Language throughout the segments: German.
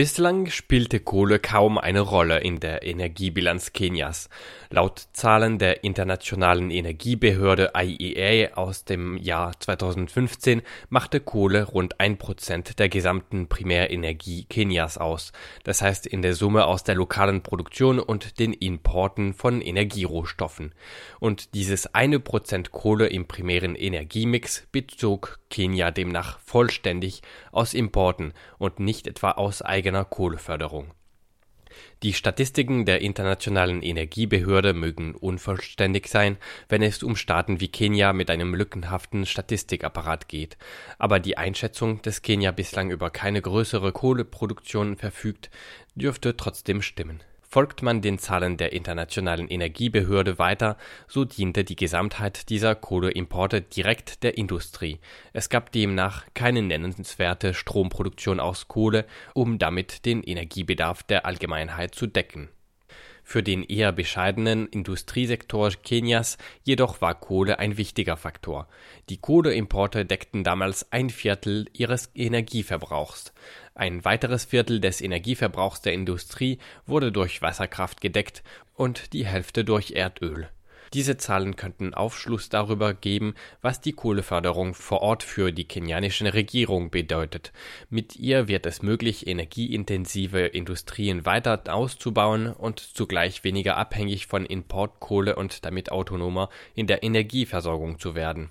Bislang spielte Kohle kaum eine Rolle in der Energiebilanz Kenias. Laut Zahlen der Internationalen Energiebehörde IEA aus dem Jahr 2015 machte Kohle rund ein Prozent der gesamten Primärenergie Kenias aus, das heißt in der Summe aus der lokalen Produktion und den Importen von Energierohstoffen. Und dieses eine Prozent Kohle im primären Energiemix bezog Kenia demnach vollständig aus Importen und nicht etwa aus eigener Kohleförderung. Die Statistiken der Internationalen Energiebehörde mögen unvollständig sein, wenn es um Staaten wie Kenia mit einem lückenhaften Statistikapparat geht, aber die Einschätzung, dass Kenia bislang über keine größere Kohleproduktion verfügt, dürfte trotzdem stimmen Folgt man den Zahlen der Internationalen Energiebehörde weiter, so diente die Gesamtheit dieser Kohleimporte direkt der Industrie. Es gab demnach keine nennenswerte Stromproduktion aus Kohle, um damit den Energiebedarf der Allgemeinheit zu decken für den eher bescheidenen Industriesektor Kenias jedoch war Kohle ein wichtiger Faktor. Die Kohleimporte deckten damals ein Viertel ihres Energieverbrauchs. Ein weiteres Viertel des Energieverbrauchs der Industrie wurde durch Wasserkraft gedeckt und die Hälfte durch Erdöl diese Zahlen könnten Aufschluss darüber geben, was die Kohleförderung vor Ort für die kenianische Regierung bedeutet. Mit ihr wird es möglich, energieintensive Industrien weiter auszubauen und zugleich weniger abhängig von Importkohle und damit autonomer in der Energieversorgung zu werden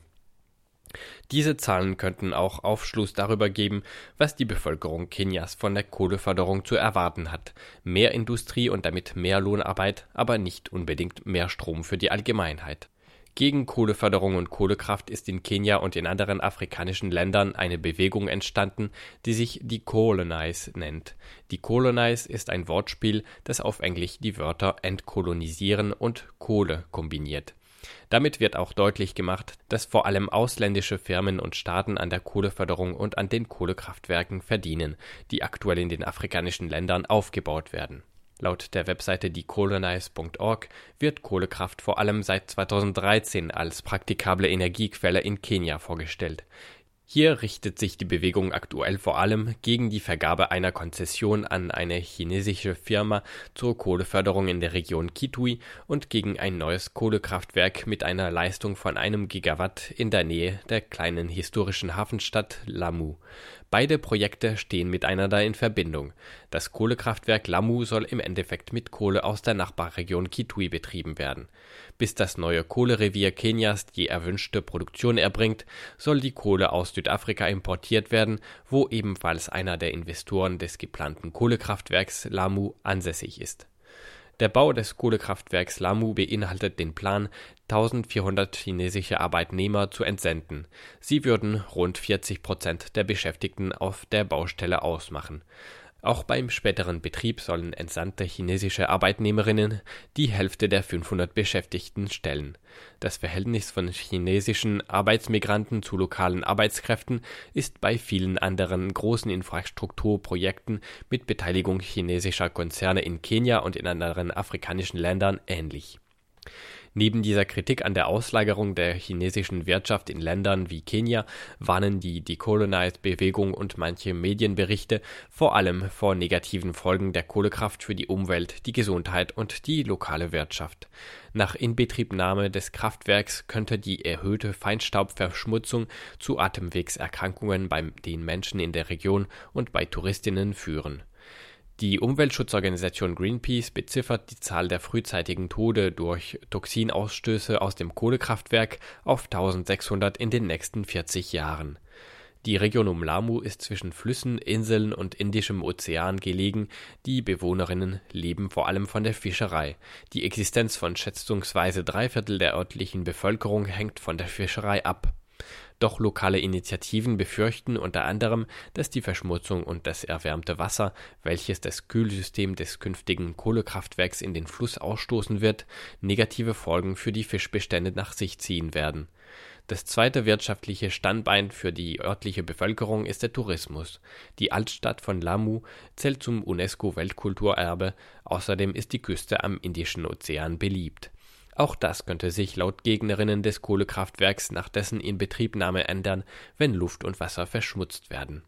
diese Zahlen könnten auch Aufschluss darüber geben, was die Bevölkerung Kenias von der Kohleförderung zu erwarten hat. Mehr Industrie und damit mehr Lohnarbeit, aber nicht unbedingt mehr Strom für die Allgemeinheit. Gegen Kohleförderung und Kohlekraft ist in Kenia und in anderen afrikanischen Ländern eine Bewegung entstanden, die sich die Colonize nennt. Die Colonize ist ein Wortspiel, das auf Englisch die Wörter entkolonisieren und Kohle kombiniert. Damit wird auch deutlich gemacht, dass vor allem ausländische Firmen und Staaten an der Kohleförderung und an den Kohlekraftwerken verdienen, die aktuell in den afrikanischen Ländern aufgebaut werden. Laut der Webseite decolonize.org wird Kohlekraft vor allem seit 2013 als praktikable Energiequelle in Kenia vorgestellt. Hier richtet sich die Bewegung aktuell vor allem gegen die Vergabe einer Konzession an eine chinesische Firma zur Kohleförderung in der Region Kitui und gegen ein neues Kohlekraftwerk mit einer Leistung von einem Gigawatt in der Nähe der kleinen historischen Hafenstadt Lamu. Beide Projekte stehen miteinander in Verbindung. Das Kohlekraftwerk Lamu soll im Endeffekt mit Kohle aus der Nachbarregion Kitui betrieben werden. Bis das neue Kohlerevier Kenias die erwünschte Produktion erbringt, soll die Kohle aus Südafrika importiert werden, wo ebenfalls einer der Investoren des geplanten Kohlekraftwerks Lamu ansässig ist der Bau des Kohlekraftwerks Lamu beinhaltet den Plan, 1400 chinesische Arbeitnehmer zu entsenden. Sie würden rund 40 Prozent der Beschäftigten auf der Baustelle ausmachen auch beim späteren Betrieb sollen entsandte chinesische Arbeitnehmerinnen die Hälfte der 500 Beschäftigten stellen. Das Verhältnis von chinesischen Arbeitsmigranten zu lokalen Arbeitskräften ist bei vielen anderen großen Infrastrukturprojekten mit Beteiligung chinesischer Konzerne in Kenia und in anderen afrikanischen Ländern ähnlich Neben dieser Kritik an der Auslagerung der chinesischen Wirtschaft in Ländern wie Kenia warnen die Decolonized-Bewegung und manche Medienberichte vor allem vor negativen Folgen der Kohlekraft für die Umwelt, die Gesundheit und die lokale Wirtschaft. Nach Inbetriebnahme des Kraftwerks könnte die erhöhte Feinstaubverschmutzung zu Atemwegserkrankungen bei den Menschen in der Region und bei Touristinnen führen die Umweltschutzorganisation Greenpeace beziffert die Zahl der frühzeitigen Tode durch Toxinausstöße aus dem Kohlekraftwerk auf 1600 in den nächsten 40 Jahren. Die Region um Lamu ist zwischen Flüssen, Inseln und Indischem Ozean gelegen, die Bewohnerinnen leben vor allem von der Fischerei. Die Existenz von schätzungsweise drei Viertel der örtlichen Bevölkerung hängt von der Fischerei ab doch lokale Initiativen befürchten unter anderem, dass die Verschmutzung und das erwärmte Wasser, welches das Kühlsystem des künftigen Kohlekraftwerks in den Fluss ausstoßen wird, negative Folgen für die Fischbestände nach sich ziehen werden. Das zweite wirtschaftliche Standbein für die örtliche Bevölkerung ist der Tourismus. Die Altstadt von Lamu zählt zum UNESCO-Weltkulturerbe, außerdem ist die Küste am Indischen Ozean beliebt auch das könnte sich laut Gegnerinnen des Kohlekraftwerks nach dessen Inbetriebnahme ändern, wenn Luft und Wasser verschmutzt werden